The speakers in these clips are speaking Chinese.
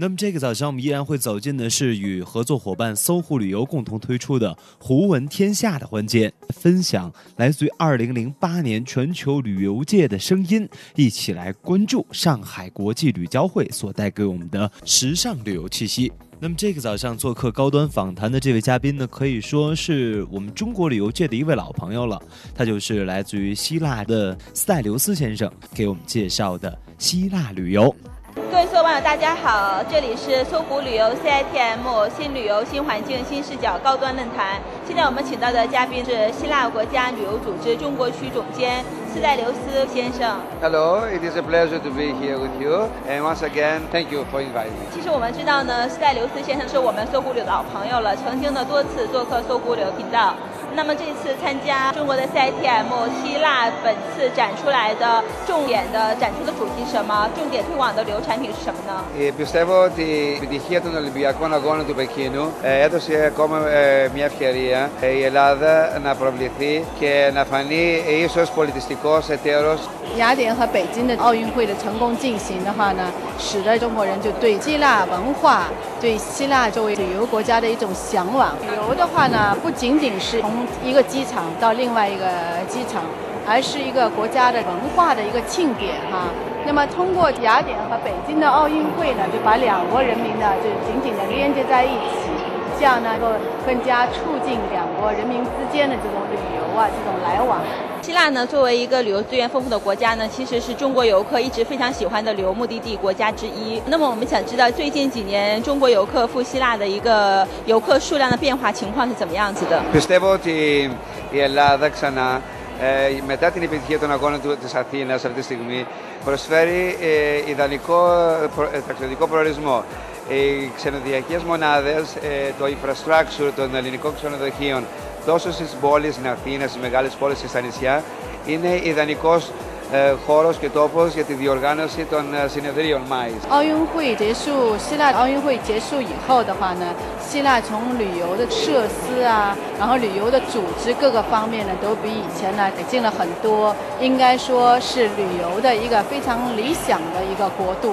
那么这个早上，我们依然会走进的是与合作伙伴搜狐旅游共同推出的“胡闻天下”的环节，分享来自于2008年全球旅游界的声音，一起来关注上海国际旅交会所带给我们的时尚旅游气息。那么这个早上做客高端访谈的这位嘉宾呢，可以说是我们中国旅游界的一位老朋友了，他就是来自于希腊的斯泰留斯先生给我们介绍的希腊旅游。各位所有网友，大家好，这里是搜狐旅游 CITM 新旅游新环境新视角高端论坛。现在我们请到的嘉宾是希腊国家旅游组织中国区总监斯代留斯先生。Hello, it is a pleasure to be here with you, and once again, thank you for inviting me. 其实我们知道呢，斯代留斯先生是我们搜狐旅游老朋友了，曾经呢多次做客搜狐旅游频道。那么这次参加中国的 CITM 希腊，本次展出来的重点的展出的主题是什么？重点推广的旅游产品是什么呢？Πιστεύω ότι η επιτυχία των Ολυμπιακών Αγώνων του Πεκίνου έδωσε ακόμα μια ευκαιρία η Ελλάδα να προβληθεί και να φανεί ίσως πολιτιστικός εταίρος 雅典和北京的奥运会的成功进行的话呢，使得中国人就对希腊文化、 对希腊作为旅游国家的一种向往。旅游的话呢，不仅仅是从一个机场到另外一个机场，而是一个国家的文化的一个庆典哈。那么通过雅典和北京的奥运会呢，就把两国人民呢就紧紧的连接在一起，这样呢，够更加促进两国人民之间的这种旅游啊，这种来往。希腊呢，作为一个旅游资源丰富的国家呢，其实是中国游客一直非常喜欢的旅游目的地国家之一。那么我们想知道，最近几年中国游客赴希腊的一个游客数量的变化情况是怎么样子的？Πιστεύω ότι η Ελλάδα ξανά μετά την επιτυχία των αγώνων της Αθήνας αυτή τη στιγμή προσφέρει ιδανικό ταξιδιωτικό προορισμό. Οι ξενοδοχειακές μονάδες, το infrastructure των ελληνικών ξενοδοχείων τόσο στις πόλεις, στην Αθήνα, στις μεγάλες πόλεις και στα νησιά, είναι ιδανικός ε, χώρος και τόπος για τη διοργάνωση των συνεδρίων ΜΑΙΣ. 奥运会结束，希腊奥运会结束以后的话呢，希腊从旅游的设施啊，然后旅游的组织各个方面呢，都比以前呢改进了很多，应该说是旅游的一个非常理想的一个国度。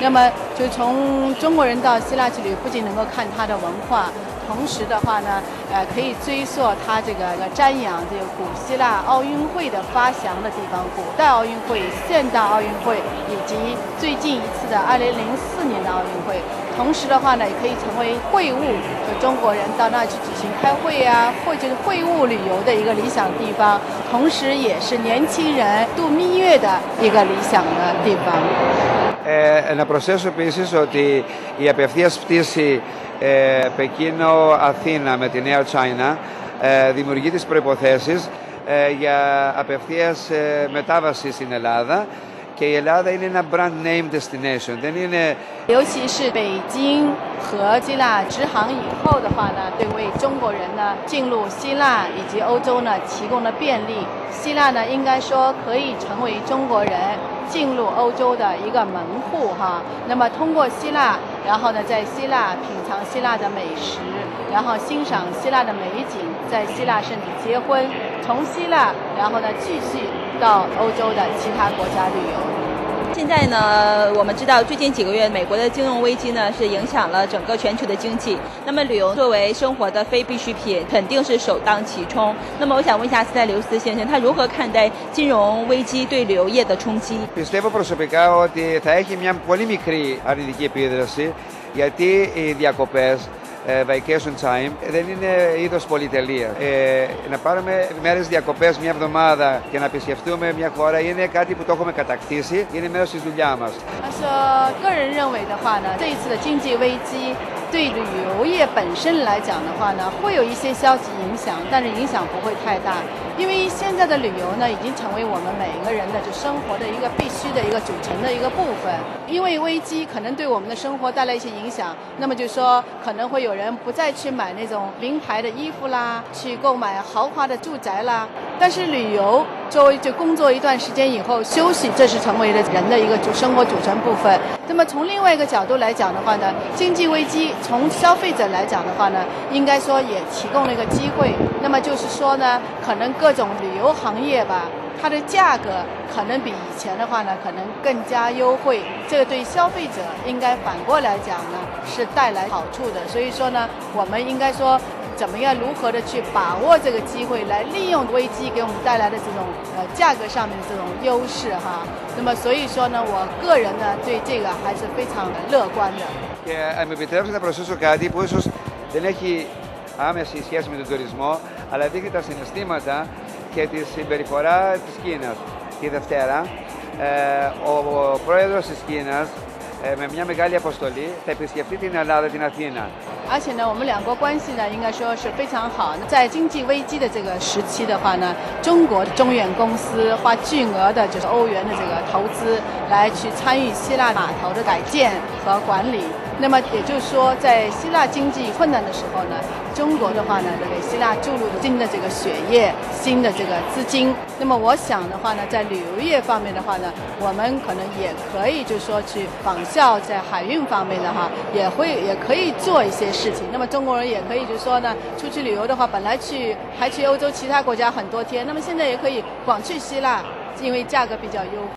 那么，就从中国人到希腊去旅游，不仅能够看它的文化。 同时的话呢，呃，可以追溯它这个瞻仰这个古希腊奥运会的发祥的地方，古代奥运会、现代奥运会以及最近一次的2004年的奥运会。同时的话呢，也可以成为会晤，就中国人到那去举行开会啊，或者是会晤旅游的一个理想地方。同时，也是年轻人度蜜月的一个理想的地方。呃，να προσθέσω επίσης ότι η απευθείας πτήση ε, Πεκίνο-Αθήνα με τη Νέα China ε, δημιουργεί τις προϋποθέσεις ε, για απευθείας ε, μετάβαση στην Ελλάδα και η Ελλάδα είναι ένα brand name destination，δεν είναι。进入欧洲的一个门户哈。那么通过希腊，然后呢在希腊品尝希腊的美食，然后欣赏希腊的美景，在希腊甚至结婚，从希腊然后呢继续。到欧洲的其他国家旅游。现在呢，我们知道最近几个月美国的金融危机呢是影响了整个全球的经济。那么旅游作为生活的非必需品，肯定是首当其冲。那么我想问一下斯泰留斯先生，他如何看待金融危机对旅游业的冲击？Πιστεύω προσωπικά ότι θα έχει μια πολύ μικρή αρνητική επίδραση γιατί οι διακοπές vacation time δεν είναι είδος πολυτελεία. Ε, να πάρουμε μέρες διακοπές μια εβδομάδα και να επισκεφτούμε μια χώρα είναι κάτι που το έχουμε κατακτήσει, είναι μέρος της δουλειά μας. 个人认为的话呢，这一次的经济危机 对旅游业本身来讲的话呢，会有一些消极影响，但是影响不会太大，因为现在的旅游呢，已经成为我们每个人的就生活的一个必须的一个组成的一个部分。因为危机可能对我们的生活带来一些影响，那么就说可能会有人不再去买那种名牌的衣服啦，去购买豪华的住宅啦。但是旅游作为就工作一段时间以后休息，这是成为了人的一个主生活组成部分。那么从另外一个角度来讲的话呢，经济危机。从消费者来讲的话呢，应该说也提供了一个机会。那么就是说呢，可能各种旅游行业吧，它的价格可能比以前的话呢，可能更加优惠。这个对消费者应该反过来讲呢，是带来好处的。所以说呢，我们应该说。怎么样？如何的去把握这个机会，来利用危机给我们带来的这种呃价格上面的这种优势哈？那么所以说呢，我个人呢对这个还是非常乐观的。Και αν με επιτρέψετε να προσθέσω κάτι που ίσως δεν έχει άμεση σχέση με τον τουρισμό, αλλά δείχνει τα συναισθήματα και τη συμπεριφορά της Κίνας. Τη Δευτέρα, ο πρόεδρος της Κίνας με μια μεγάλη αποστολή θα επισκεφτεί την Ελλάδα, την Αθήνα. 而且呢，我们两国关系呢，应该说是非常好。在经济危机的这个时期的话呢，中国中远公司花巨额的就是欧元的这个投资，来去参与希腊码头的改建和管理。那么也就是说，在希腊经济困难的时候呢，中国的话呢，给希腊注入新的这个血液、新的这个资金。那么我想的话呢，在旅游业方面的话呢，我们可能也可以就是说去仿效在海运方面的哈，也会也可以做一些事情。那么中国人也可以就是说呢，出去旅游的话，本来去还去欧洲其他国家很多天，那么现在也可以广去希腊，因为价格比较优。